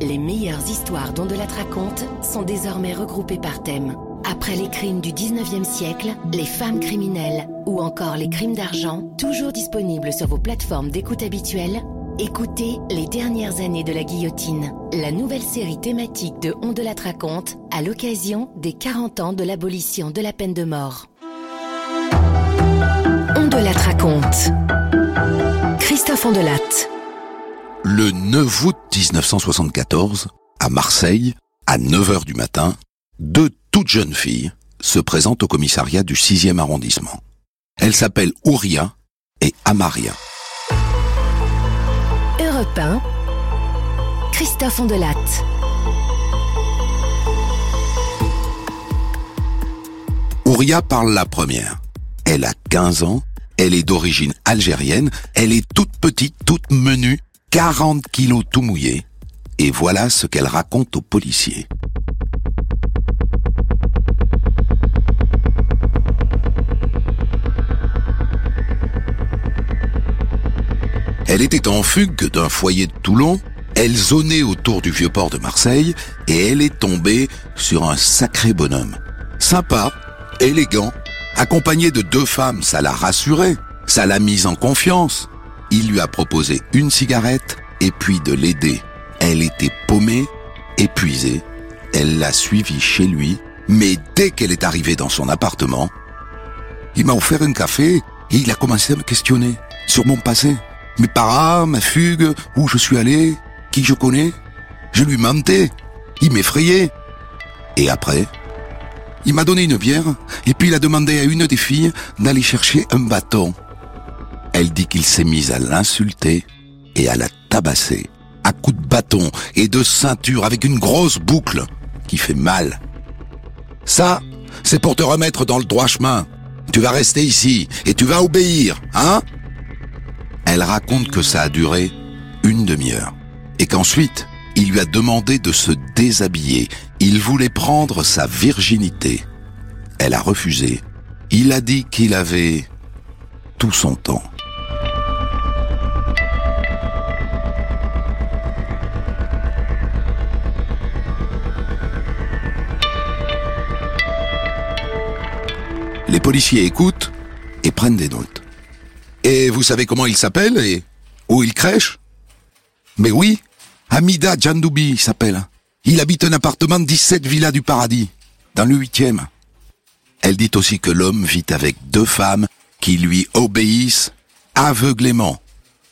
Les meilleures histoires dont de la raconte sont désormais regroupées par thème. Après les crimes du 19e siècle, les femmes criminelles ou encore les crimes d'argent, toujours disponibles sur vos plateformes d'écoute habituelles, écoutez Les dernières années de la guillotine, la nouvelle série thématique de On de la à l'occasion des 40 ans de l'abolition de la peine de mort. On de la raconte. Christophe Ondelat. Le 9 août 1974, à Marseille, à 9h du matin, deux toutes jeunes filles se présentent au commissariat du 6e arrondissement. Elles s'appellent Ouria et Amaria. Europe 1. Christophe Ondelat. Ouria parle la première. Elle a 15 ans, elle est d'origine algérienne, elle est toute petite, toute menue, 40 kilos tout mouillé. Et voilà ce qu'elle raconte aux policiers. Elle était en fugue d'un foyer de Toulon, elle zonait autour du vieux port de Marseille et elle est tombée sur un sacré bonhomme. Sympa, élégant, accompagné de deux femmes, ça l'a rassuré, ça l'a mise en confiance. Il lui a proposé une cigarette et puis de l'aider. Elle était paumée, épuisée. Elle l'a suivi chez lui, mais dès qu'elle est arrivée dans son appartement, il m'a offert un café et il a commencé à me questionner sur mon passé. Mes parents, ma fugue, où je suis allé, qui je connais. Je lui mentais. Il m'effrayait. Et après, il m'a donné une bière et puis il a demandé à une des filles d'aller chercher un bâton. Elle dit qu'il s'est mis à l'insulter et à la tabasser à coups de bâton et de ceinture avec une grosse boucle qui fait mal. Ça, c'est pour te remettre dans le droit chemin. Tu vas rester ici et tu vas obéir, hein? Elle raconte que ça a duré une demi-heure et qu'ensuite, il lui a demandé de se déshabiller. Il voulait prendre sa virginité. Elle a refusé. Il a dit qu'il avait tout son temps. Les policiers écoutent et prennent des notes. Et vous savez comment il s'appelle et où il crèche Mais oui, Hamida Djandoubi s'appelle. Il habite un appartement 17 Villa du Paradis, dans le huitième. Elle dit aussi que l'homme vit avec deux femmes qui lui obéissent aveuglément.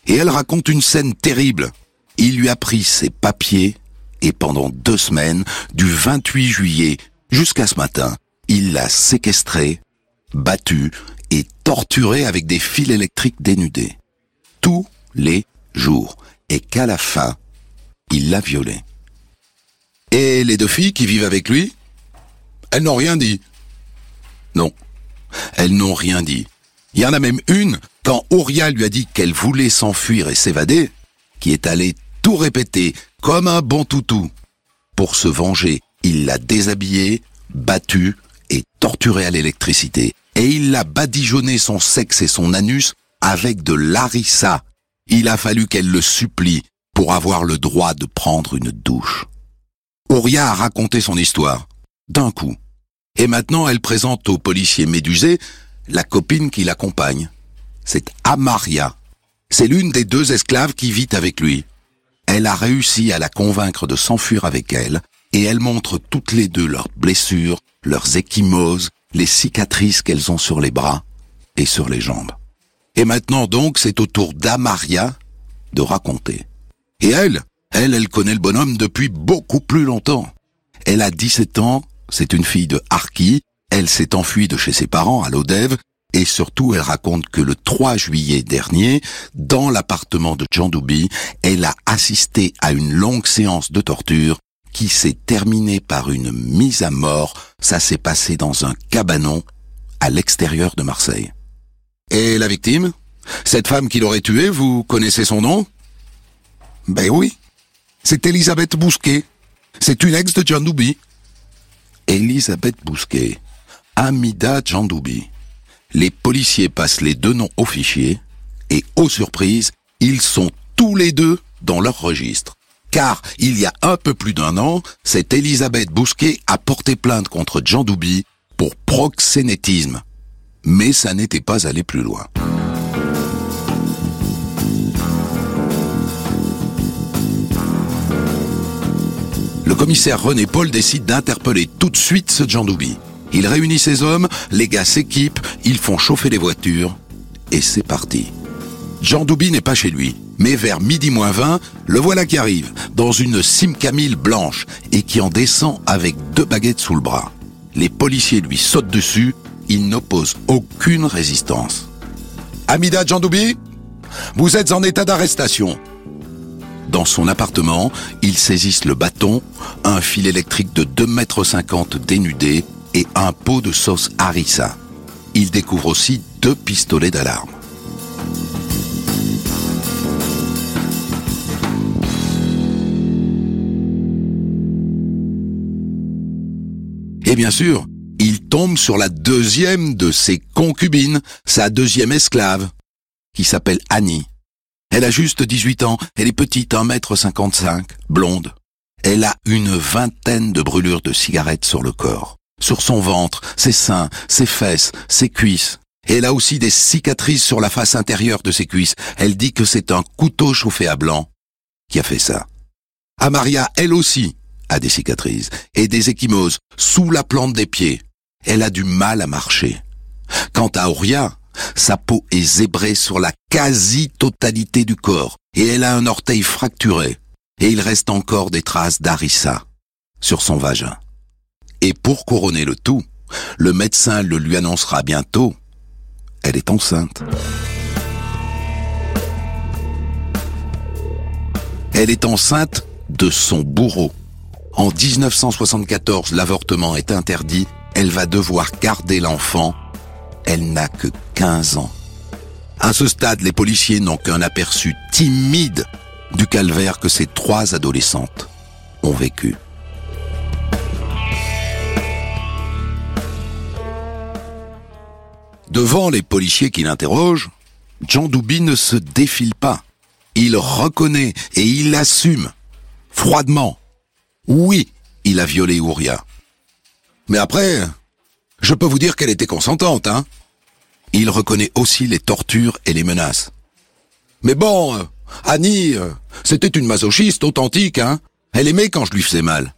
Et elle raconte une scène terrible. Il lui a pris ses papiers et pendant deux semaines, du 28 juillet jusqu'à ce matin, il l'a séquestré, battu et torturé avec des fils électriques dénudés. Tous les jours. Et qu'à la fin, il l'a violée. Et les deux filles qui vivent avec lui Elles n'ont rien dit. Non, elles n'ont rien dit. Il y en a même une, quand Auria lui a dit qu'elle voulait s'enfuir et s'évader, qui est allée tout répéter comme un bon toutou. Pour se venger, il l'a déshabillée, battue et torturée à l'électricité. Et il l'a badigeonné son sexe et son anus avec de l'arissa. Il a fallu qu'elle le supplie pour avoir le droit de prendre une douche. Auria a raconté son histoire, d'un coup. Et maintenant, elle présente au policier médusé la copine qui l'accompagne. C'est Amaria. C'est l'une des deux esclaves qui vit avec lui. Elle a réussi à la convaincre de s'enfuir avec elle, et elle montre toutes les deux leurs blessures, leurs échymoses, les cicatrices qu'elles ont sur les bras et sur les jambes. Et maintenant donc, c'est au tour d'Amaria de raconter. Et elle, elle, elle connaît le bonhomme depuis beaucoup plus longtemps. Elle a 17 ans, c'est une fille de Harki, elle s'est enfuie de chez ses parents à Lodève, et surtout elle raconte que le 3 juillet dernier, dans l'appartement de Djandoubi, elle a assisté à une longue séance de torture qui s'est terminée par une mise à mort. Ça s'est passé dans un cabanon à l'extérieur de Marseille. Et la victime? Cette femme qui l'aurait tuée, vous connaissez son nom? Ben oui, c'est Elisabeth Bousquet. C'est une ex de Djandoubi. Elisabeth Bousquet, Amida Djandoubi. Les policiers passent les deux noms au fichier et, aux surprises, ils sont tous les deux dans leur registre. Car, il y a un peu plus d'un an, cette Elisabeth Bousquet a porté plainte contre Jean Doubi pour proxénétisme. Mais ça n'était pas allé plus loin. Le commissaire René Paul décide d'interpeller tout de suite ce Jean Doubi. Il réunit ses hommes, les gars s'équipent, ils font chauffer les voitures, et c'est parti. Jean Doubi n'est pas chez lui, mais vers midi moins 20, le voilà qui arrive, dans une Simcamille blanche, et qui en descend avec deux baguettes sous le bras. Les policiers lui sautent dessus, il n'oppose aucune résistance. Amida Jean Doubi, vous êtes en état d'arrestation. Dans son appartement, ils saisissent le bâton, un fil électrique de 2,50 mètres dénudé et un pot de sauce harissa. Ils découvrent aussi deux pistolets d'alarme. Et bien sûr, il tombe sur la deuxième de ses concubines, sa deuxième esclave, qui s'appelle Annie. Elle a juste 18 ans, elle est petite, 1m55, blonde. Elle a une vingtaine de brûlures de cigarettes sur le corps, sur son ventre, ses seins, ses fesses, ses cuisses. Et elle a aussi des cicatrices sur la face intérieure de ses cuisses. Elle dit que c'est un couteau chauffé à blanc qui a fait ça. Amaria, elle aussi, a des cicatrices et des échymoses sous la plante des pieds. Elle a du mal à marcher. Quant à Auria, sa peau est zébrée sur la quasi-totalité du corps et elle a un orteil fracturé. Et il reste encore des traces d'harissa sur son vagin. Et pour couronner le tout, le médecin le lui annoncera bientôt. Elle est enceinte. Elle est enceinte de son bourreau. En 1974, l'avortement est interdit. Elle va devoir garder l'enfant. Elle n'a que 15 ans. À ce stade, les policiers n'ont qu'un aperçu timide du calvaire que ces trois adolescentes ont vécu. Devant les policiers qui l'interrogent, Jean Doubi ne se défile pas. Il reconnaît et il assume, froidement. Oui, il a violé Ouria. Mais après, je peux vous dire qu'elle était consentante, hein. Il reconnaît aussi les tortures et les menaces. Mais bon, euh, Annie, euh, c'était une masochiste authentique, hein. Elle aimait quand je lui faisais mal.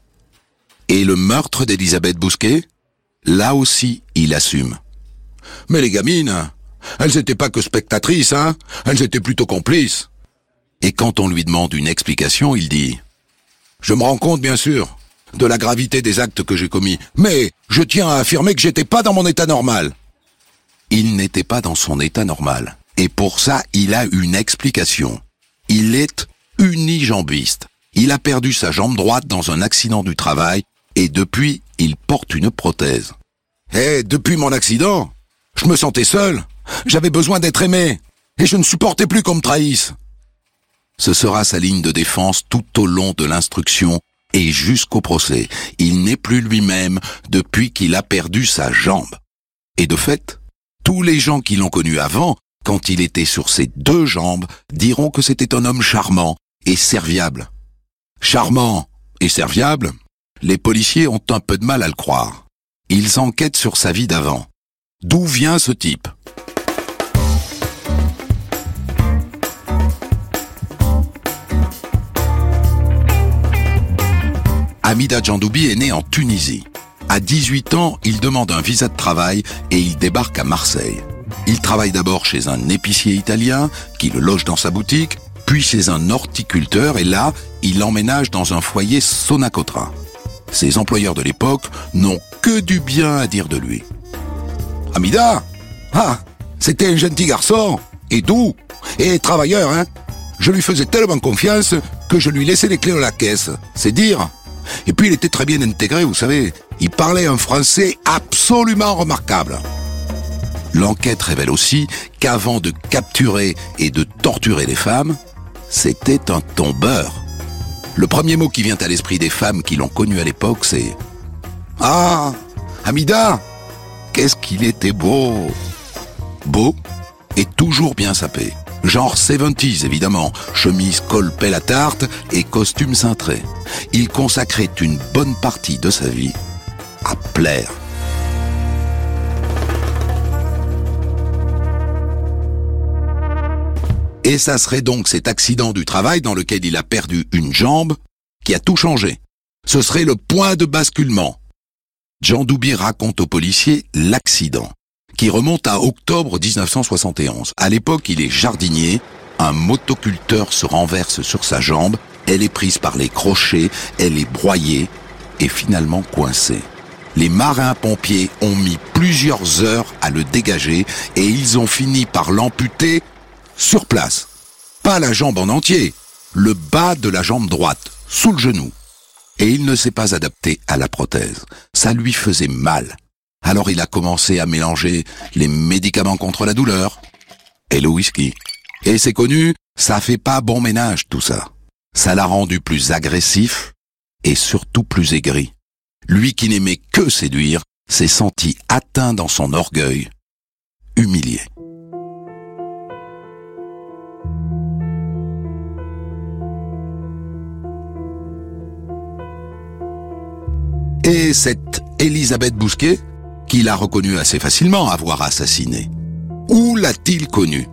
Et le meurtre d'Elisabeth Bousquet, là aussi, il assume. Mais les gamines, elles n'étaient pas que spectatrices, hein. Elles étaient plutôt complices. Et quand on lui demande une explication, il dit Je me rends compte, bien sûr, de la gravité des actes que j'ai commis, mais je tiens à affirmer que j'étais pas dans mon état normal. Il n'était pas dans son état normal. Et pour ça, il a une explication. Il est unijambiste. Il a perdu sa jambe droite dans un accident du travail et depuis, il porte une prothèse. Eh, depuis mon accident, je me sentais seul. J'avais besoin d'être aimé. Et je ne supportais plus qu'on me trahisse. Ce sera sa ligne de défense tout au long de l'instruction et jusqu'au procès. Il n'est plus lui-même depuis qu'il a perdu sa jambe. Et de fait, tous les gens qui l'ont connu avant, quand il était sur ses deux jambes, diront que c'était un homme charmant et serviable. Charmant et serviable, les policiers ont un peu de mal à le croire. Ils enquêtent sur sa vie d'avant. D'où vient ce type? Hamida Djandoubi est né en Tunisie. À 18 ans, il demande un visa de travail et il débarque à Marseille. Il travaille d'abord chez un épicier italien qui le loge dans sa boutique, puis chez un horticulteur et là, il emménage dans un foyer Sonacotra. Ses employeurs de l'époque n'ont que du bien à dire de lui. Hamida Ah C'était un gentil garçon, et doux, et travailleur, hein Je lui faisais tellement confiance que je lui laissais les clés de la caisse. C'est dire et puis il était très bien intégré, vous savez. Il parlait un français absolument remarquable. L'enquête révèle aussi qu'avant de capturer et de torturer les femmes, c'était un tombeur. Le premier mot qui vient à l'esprit des femmes qui l'ont connu à l'époque, c'est ⁇ Ah Hamida Qu'est-ce qu'il était beau Beau et toujours bien sapé. Genre 70s évidemment, chemise col pelle tarte et costume cintré. Il consacrait une bonne partie de sa vie à plaire. Et ça serait donc cet accident du travail dans lequel il a perdu une jambe qui a tout changé. Ce serait le point de basculement. Jean Doubi raconte aux policiers l'accident, qui remonte à octobre 1971. À l'époque, il est jardinier, un motoculteur se renverse sur sa jambe, elle est prise par les crochets, elle est broyée et finalement coincée. Les marins-pompiers ont mis plusieurs heures à le dégager et ils ont fini par l'amputer sur place. Pas la jambe en entier, le bas de la jambe droite, sous le genou. Et il ne s'est pas adapté à la prothèse. Ça lui faisait mal. Alors il a commencé à mélanger les médicaments contre la douleur et le whisky. Et c'est connu, ça fait pas bon ménage tout ça. Ça l'a rendu plus agressif et surtout plus aigri. Lui qui n'aimait que séduire s'est senti atteint dans son orgueil, humilié. Et cette Elisabeth Bousquet, qu'il a reconnue assez facilement avoir assassiné. Où l'a-t-il connue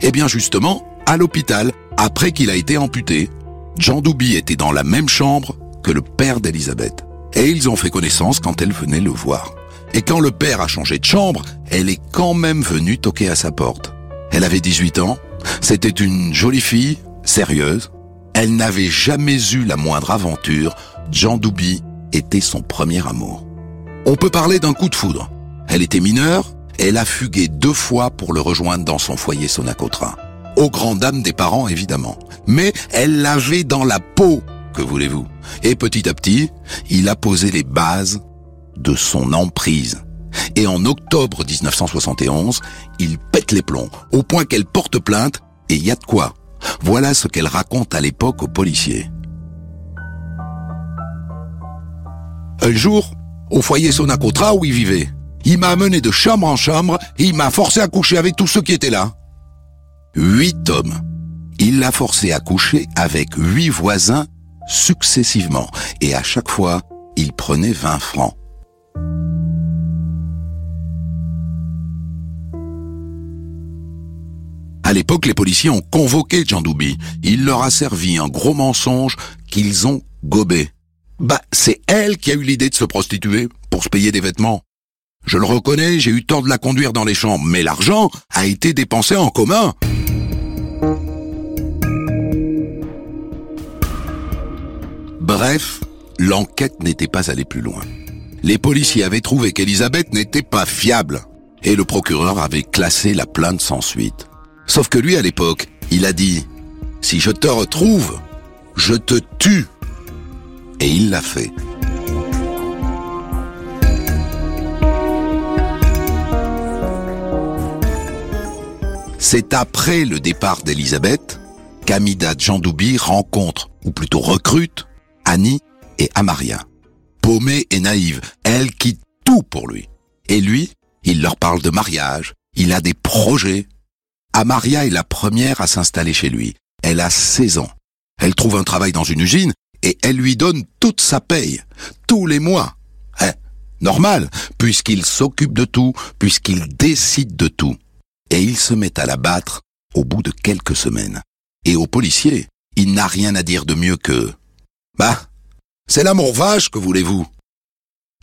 Eh bien justement, à l'hôpital, après qu'il a été amputé. Jean Douby était dans la même chambre que le père d'Elisabeth. Et ils ont fait connaissance quand elle venait le voir. Et quand le père a changé de chambre, elle est quand même venue toquer à sa porte. Elle avait 18 ans, c'était une jolie fille, sérieuse. Elle n'avait jamais eu la moindre aventure. Jean Douby était son premier amour. On peut parler d'un coup de foudre. Elle était mineure, elle a fugué deux fois pour le rejoindre dans son foyer Sonacotra. Aux grandes dames des parents, évidemment. Mais elle l'avait dans la peau, que voulez-vous. Et petit à petit, il a posé les bases de son emprise. Et en octobre 1971, il pète les plombs, au point qu'elle porte plainte, et y a de quoi. Voilà ce qu'elle raconte à l'époque aux policiers. Un jour, au foyer Sonacotra où il vivait, il m'a amené de chambre en chambre il m'a forcé à coucher avec tous ceux qui étaient là. Huit hommes. Il l'a forcé à coucher avec huit voisins successivement et à chaque fois, il prenait 20 francs. À l'époque, les policiers ont convoqué Jean. Il leur a servi un gros mensonge qu'ils ont gobé. Bah, c'est elle qui a eu l'idée de se prostituer pour se payer des vêtements. Je le reconnais, j'ai eu tort de la conduire dans les chambres, mais l'argent a été dépensé en commun. Bref, l'enquête n'était pas allée plus loin. Les policiers avaient trouvé qu'Elisabeth n'était pas fiable, et le procureur avait classé la plainte sans suite. Sauf que lui, à l'époque, il a dit, si je te retrouve, je te tue. Et il l'a fait. C'est après le départ d'Elisabeth qu'Amida Djandoubi rencontre, ou plutôt recrute, Annie et Amaria. Paumée et naïve, elle quitte tout pour lui. Et lui, il leur parle de mariage, il a des projets. Amaria est la première à s'installer chez lui. Elle a 16 ans. Elle trouve un travail dans une usine et elle lui donne toute sa paye, tous les mois. Hein, normal, puisqu'il s'occupe de tout, puisqu'il décide de tout. Et il se met à la battre au bout de quelques semaines. Et au policier, il n'a rien à dire de mieux que Bah, c'est l'amour vache, que voulez-vous?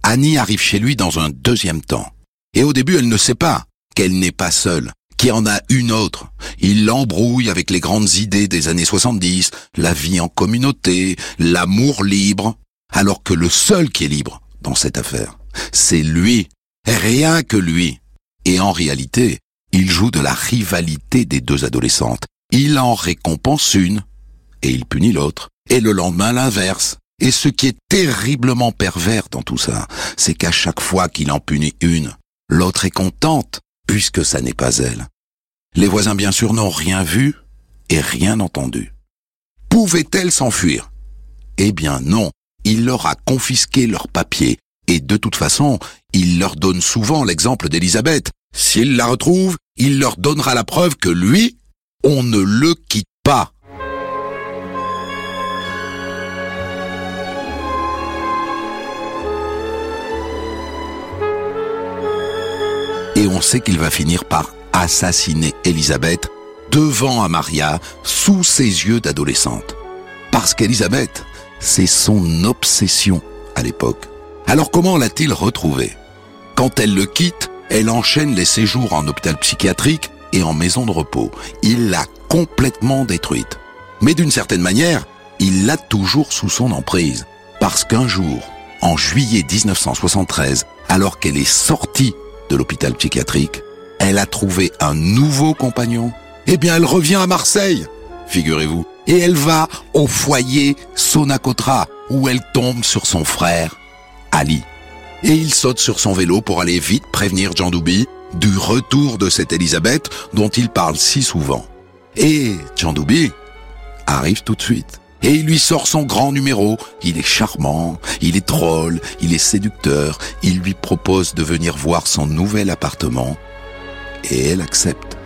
Annie arrive chez lui dans un deuxième temps. Et au début, elle ne sait pas qu'elle n'est pas seule, qu'il y en a une autre. Il l'embrouille avec les grandes idées des années 70, la vie en communauté, l'amour libre, alors que le seul qui est libre dans cette affaire, c'est lui, rien que lui. Et en réalité, il joue de la rivalité des deux adolescentes. Il en récompense une, et il punit l'autre, et le lendemain l'inverse. Et ce qui est terriblement pervers dans tout ça, c'est qu'à chaque fois qu'il en punit une, l'autre est contente, puisque ça n'est pas elle. Les voisins bien sûr n'ont rien vu et rien entendu. Pouvait-elle s'enfuir? Eh bien non, il leur a confisqué leurs papiers, et de toute façon, il leur donne souvent l'exemple d'Elisabeth. S'il la retrouve, il leur donnera la preuve que lui, On ne le quitte pas. Et on sait qu'il va finir par assassiner Elisabeth devant Amaria sous ses yeux d'adolescente. Parce qu'Elisabeth, c'est son obsession à l'époque. Alors comment l'a-t-il retrouvée? Quand elle le quitte, elle enchaîne les séjours en hôpital psychiatrique et en maison de repos. Il l'a complètement détruite. Mais d'une certaine manière, il l'a toujours sous son emprise. Parce qu'un jour, en juillet 1973, alors qu'elle est sortie de l'hôpital psychiatrique, elle a trouvé un nouveau compagnon. Eh bien, elle revient à Marseille, figurez-vous. Et elle va au foyer Sonacotra, où elle tombe sur son frère, Ali. Et il saute sur son vélo pour aller vite prévenir Jean Doubi du retour de cette Elisabeth dont il parle si souvent. Et Jean Doubi arrive tout de suite. Et il lui sort son grand numéro. Il est charmant, il est drôle, il est séducteur. Il lui propose de venir voir son nouvel appartement. Et elle accepte.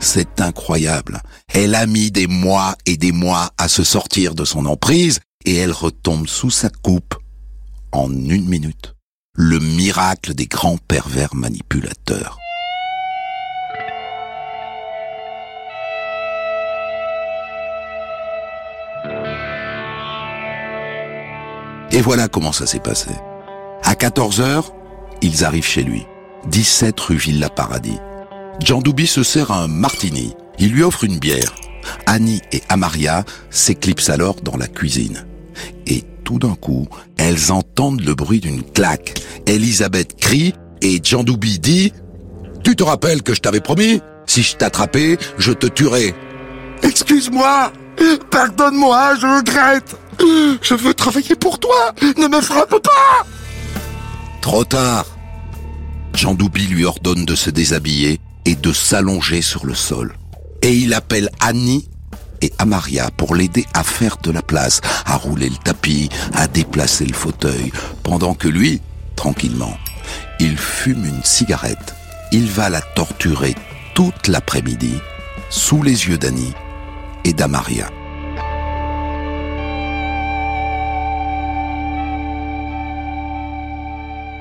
C'est incroyable. Elle a mis des mois et des mois à se sortir de son emprise et elle retombe sous sa coupe en une minute. Le miracle des grands pervers manipulateurs. Et voilà comment ça s'est passé. À 14 heures, ils arrivent chez lui. 17 rue Villa Paradis. Jean se sert un martini. Il lui offre une bière. Annie et Amaria s'éclipsent alors dans la cuisine. Et tout d'un coup, elles entendent le bruit d'une claque. Elisabeth crie et Jean Doubi dit « Tu te rappelles que je t'avais promis? Si je t'attrapais, je te tuerais. »« Excuse-moi Pardonne-moi, je regrette Je veux travailler pour toi Ne me frappe pas !» Trop tard Jean Doubi lui ordonne de se déshabiller et de s'allonger sur le sol. Et il appelle Annie et Amaria pour l'aider à faire de la place, à rouler le tapis, à déplacer le fauteuil, pendant que lui, tranquillement, il fume une cigarette. Il va la torturer toute l'après-midi, sous les yeux d'Annie et d'Amaria.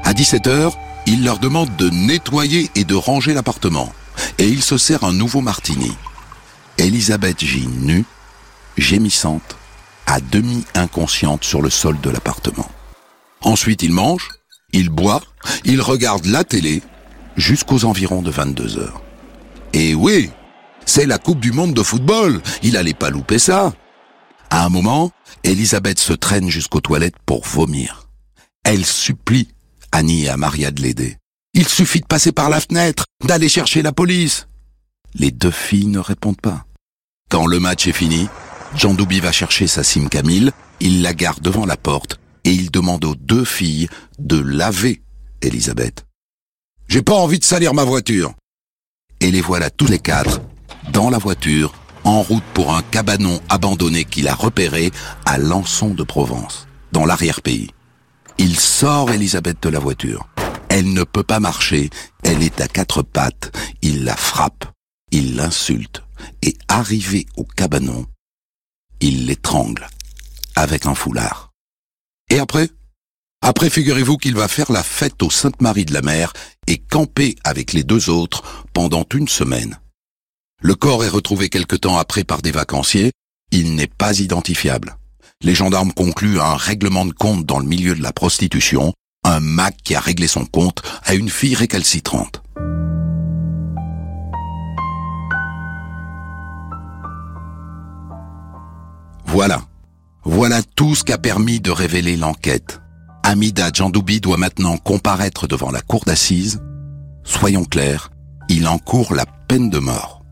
À 17h, il leur demande de nettoyer et de ranger l'appartement. Et il se sert un nouveau martini. Elisabeth gît nue, gémissante, à demi inconsciente sur le sol de l'appartement. Ensuite, il mange, il boit, il regarde la télé jusqu'aux environs de 22 heures. Et oui, c'est la Coupe du Monde de football. Il allait pas louper ça. À un moment, Elisabeth se traîne jusqu'aux toilettes pour vomir. Elle supplie Annie et Maria de l'aider. Il suffit de passer par la fenêtre, d'aller chercher la police. Les deux filles ne répondent pas. Quand le match est fini, Jean Doubi va chercher sa Sim Camille, il la garde devant la porte et il demande aux deux filles de laver Elisabeth. J'ai pas envie de salir ma voiture. Et les voilà tous les quatre, dans la voiture, en route pour un cabanon abandonné qu'il a repéré à Lançon de Provence, dans l'arrière-pays. Il sort Elisabeth de la voiture. Elle ne peut pas marcher, elle est à quatre pattes, il la frappe, il l'insulte, et arrivé au cabanon, il l'étrangle avec un foulard. Et après? Après, figurez-vous qu'il va faire la fête au Sainte-Marie de la Mer et camper avec les deux autres pendant une semaine. Le corps est retrouvé quelque temps après par des vacanciers, il n'est pas identifiable. Les gendarmes concluent un règlement de compte dans le milieu de la prostitution, un Mac qui a réglé son compte à une fille récalcitrante. Voilà. Voilà tout ce qu'a permis de révéler l'enquête. Amida Djandoubi doit maintenant comparaître devant la cour d'assises. Soyons clairs, il encourt la peine de mort.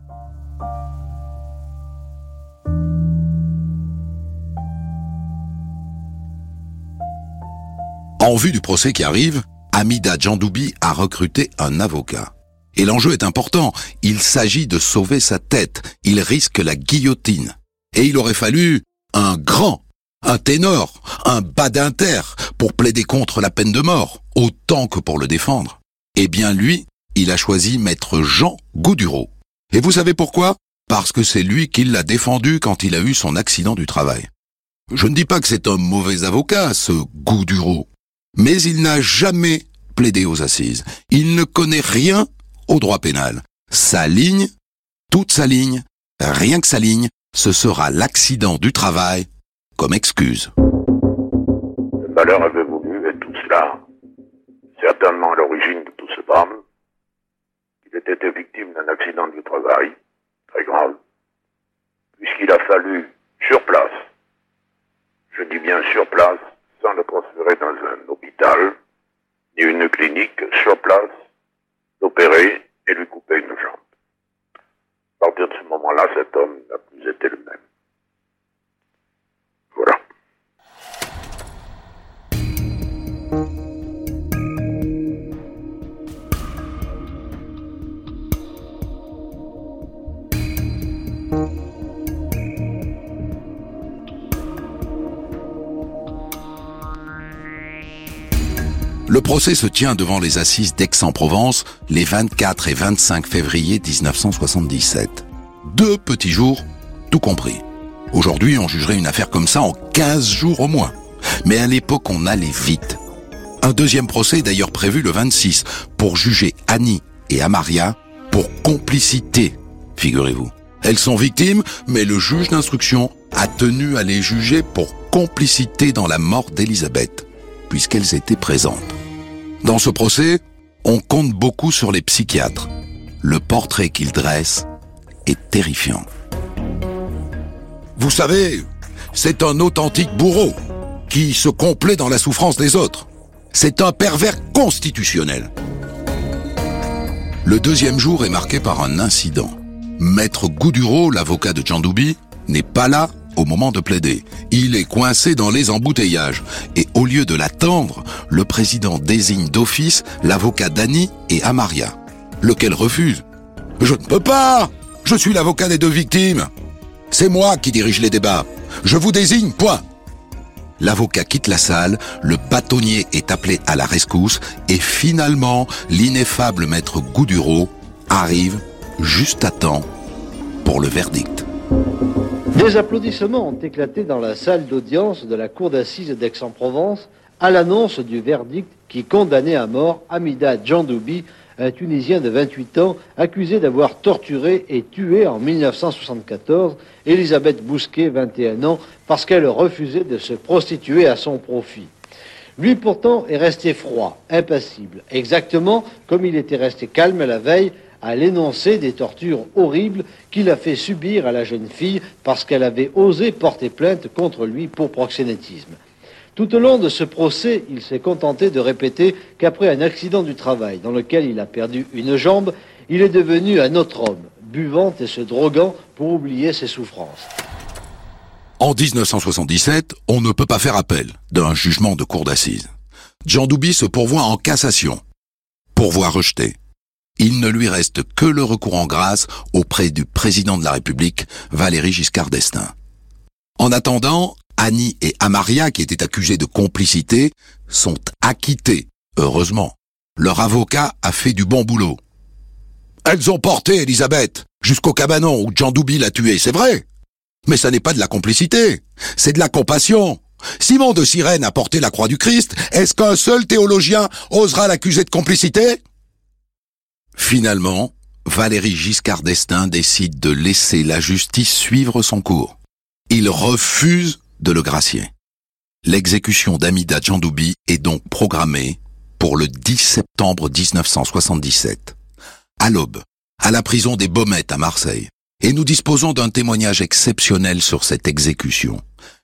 En vue du procès qui arrive, Amida Djandoubi a recruté un avocat. Et l'enjeu est important, il s'agit de sauver sa tête, il risque la guillotine. Et il aurait fallu un grand, un ténor, un badinter, pour plaider contre la peine de mort, autant que pour le défendre. Eh bien lui, il a choisi maître Jean Goudureau. Et vous savez pourquoi? Parce que c'est lui qui l'a défendu quand il a eu son accident du travail. Je ne dis pas que c'est un mauvais avocat, ce Goudureau, mais il n'a jamais plaidé aux assises. Il ne connaît rien au droit pénal. Sa ligne, toute sa ligne, rien que sa ligne, ce sera l'accident du travail comme excuse. Le malheur avait voulu, et tout cela, certainement à l'origine de tout ce drame, il était victime d'un accident du travail, très grave, puisqu'il a fallu, sur place, je dis bien sur place, sans le transférer dans un hôpital, ni une clinique, sur place, l'opérer et lui couper une jambe. À partir de ce moment-là, cet homme n'a plus été le même. Voilà. Le procès se tient devant les assises d'Aix-en-Provence les 24 et 25 février 1977. Deux petits jours, tout compris. Aujourd'hui, on jugerait une affaire comme ça en 15 jours au moins. Mais à l'époque, on allait vite. Un deuxième procès est d'ailleurs prévu le 26 pour juger Annie et Amaria pour complicité, figurez-vous. Elles sont victimes, mais le juge d'instruction a tenu à les juger pour complicité dans la mort d'Elisabeth, puisqu'elles étaient présentes. Dans ce procès, on compte beaucoup sur les psychiatres. Le portrait qu'ils dressent est terrifiant. Vous savez, c'est un authentique bourreau qui se complaît dans la souffrance des autres. C'est un pervers constitutionnel. Le deuxième jour est marqué par un incident. Maître Goudureau, l'avocat de Djandoubi, n'est pas là au moment de plaider. Il est coincé dans les embouteillages. Et au lieu de l'attendre, le président désigne d'office l'avocat d'Annie et Amaria, lequel refuse. Je ne peux pas Je suis l'avocat des deux victimes C'est moi qui dirige les débats. Je vous désigne, point L'avocat quitte la salle, le bâtonnier est appelé à la rescousse et finalement, l'ineffable maître Goudureau arrive juste à temps pour le verdict. Des applaudissements ont éclaté dans la salle d'audience de la cour d'assises d'Aix-en-Provence à l'annonce du verdict qui condamnait à mort Amida Djandoubi, un Tunisien de 28 ans accusé d'avoir torturé et tué en 1974 Elisabeth Bousquet, 21 ans, parce qu'elle refusait de se prostituer à son profit. Lui pourtant est resté froid, impassible, exactement comme il était resté calme la veille à l'énoncé des tortures horribles qu'il a fait subir à la jeune fille parce qu'elle avait osé porter plainte contre lui pour proxénétisme. Tout au long de ce procès, il s'est contenté de répéter qu'après un accident du travail dans lequel il a perdu une jambe, il est devenu un autre homme, buvant et se droguant pour oublier ses souffrances. En 1977, on ne peut pas faire appel d'un jugement de cour d'assises. Jean Doubi se pourvoit en cassation. Pourvoi rejeté. Il ne lui reste que le recours en grâce auprès du président de la République, Valéry Giscard d'Estaing. En attendant, Annie et Amaria, qui étaient accusés de complicité, sont acquittés, heureusement. Leur avocat a fait du bon boulot. Elles ont porté Elisabeth jusqu'au cabanon où Jean Doubi l'a tuée, c'est vrai. Mais ça n'est pas de la complicité, c'est de la compassion. Simon de Cyrène a porté la croix du Christ, est-ce qu'un seul théologien osera l'accuser de complicité? Finalement, Valéry Giscard d'Estaing décide de laisser la justice suivre son cours. Il refuse de le gracier. L'exécution d'Amida Djandoubi est donc programmée pour le 10 septembre 1977, à l'aube, à la prison des Baumettes à Marseille. Et nous disposons d'un témoignage exceptionnel sur cette exécution.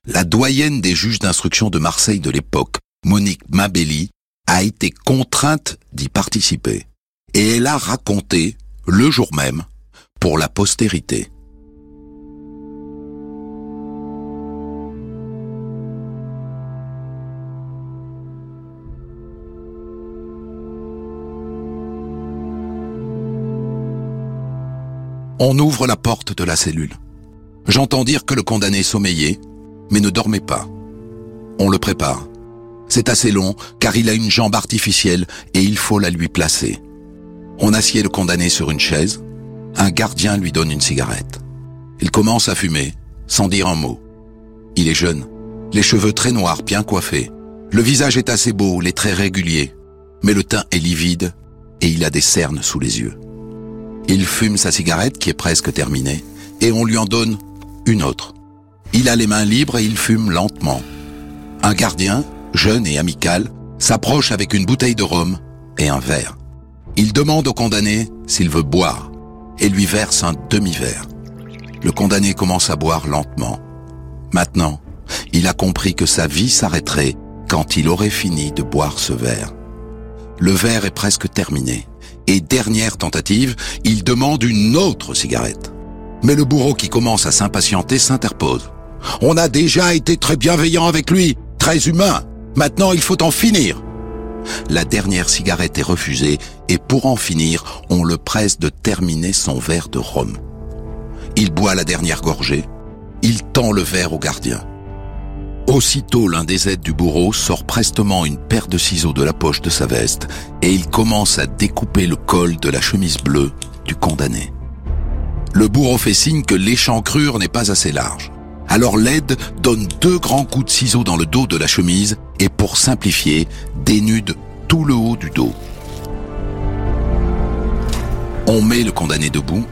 La doyenne des juges d'instruction de Marseille de l'époque, Monique Mabelli, a été contrainte d'y participer. Et elle a raconté, le jour même, pour la postérité. On ouvre la porte de la cellule. J'entends dire que le condamné sommeillait, mais ne dormait pas. On le prépare. C'est assez long car il a une jambe artificielle et il faut la lui placer. On assied le condamné sur une chaise. Un gardien lui donne une cigarette. Il commence à fumer, sans dire un mot. Il est jeune, les cheveux très noirs, bien coiffés. Le visage est assez beau, les traits réguliers, mais le teint est livide et il a des cernes sous les yeux. Il fume sa cigarette qui est presque terminée et on lui en donne une autre. Il a les mains libres et il fume lentement. Un gardien, jeune et amical, s'approche avec une bouteille de rhum et un verre. Il demande au condamné s'il veut boire et lui verse un demi-verre. Le condamné commence à boire lentement. Maintenant, il a compris que sa vie s'arrêterait quand il aurait fini de boire ce verre. Le verre est presque terminé. Et dernière tentative, il demande une autre cigarette. Mais le bourreau qui commence à s'impatienter s'interpose. On a déjà été très bienveillant avec lui, très humain. Maintenant, il faut en finir. La dernière cigarette est refusée et pour en finir, on le presse de terminer son verre de rhum. Il boit la dernière gorgée. Il tend le verre au gardien. Aussitôt, l'un des aides du bourreau sort prestement une paire de ciseaux de la poche de sa veste et il commence à découper le col de la chemise bleue du condamné. Le bourreau fait signe que l'échancrure n'est pas assez large. Alors l'aide donne deux grands coups de ciseaux dans le dos de la chemise et pour simplifier, dénude tout le haut du dos. On met le condamné debout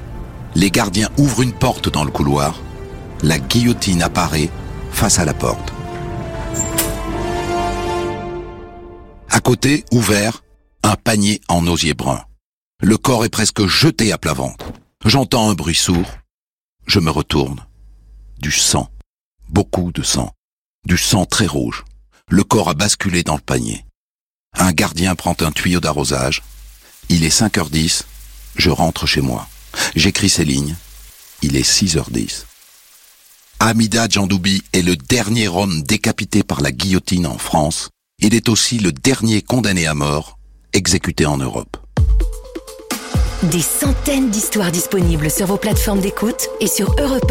les gardiens ouvrent une porte dans le couloir. La guillotine apparaît face à la porte. À côté, ouvert, un panier en osier brun. Le corps est presque jeté à plat ventre. J'entends un bruit sourd. Je me retourne. Du sang. Beaucoup de sang. Du sang très rouge. Le corps a basculé dans le panier. Un gardien prend un tuyau d'arrosage. Il est 5h10. Je rentre chez moi. J'écris ces lignes. Il est 6h10. Amida Djandoubi est le dernier homme décapité par la guillotine en France. Il est aussi le dernier condamné à mort exécuté en Europe. Des centaines d'histoires disponibles sur vos plateformes d'écoute et sur europe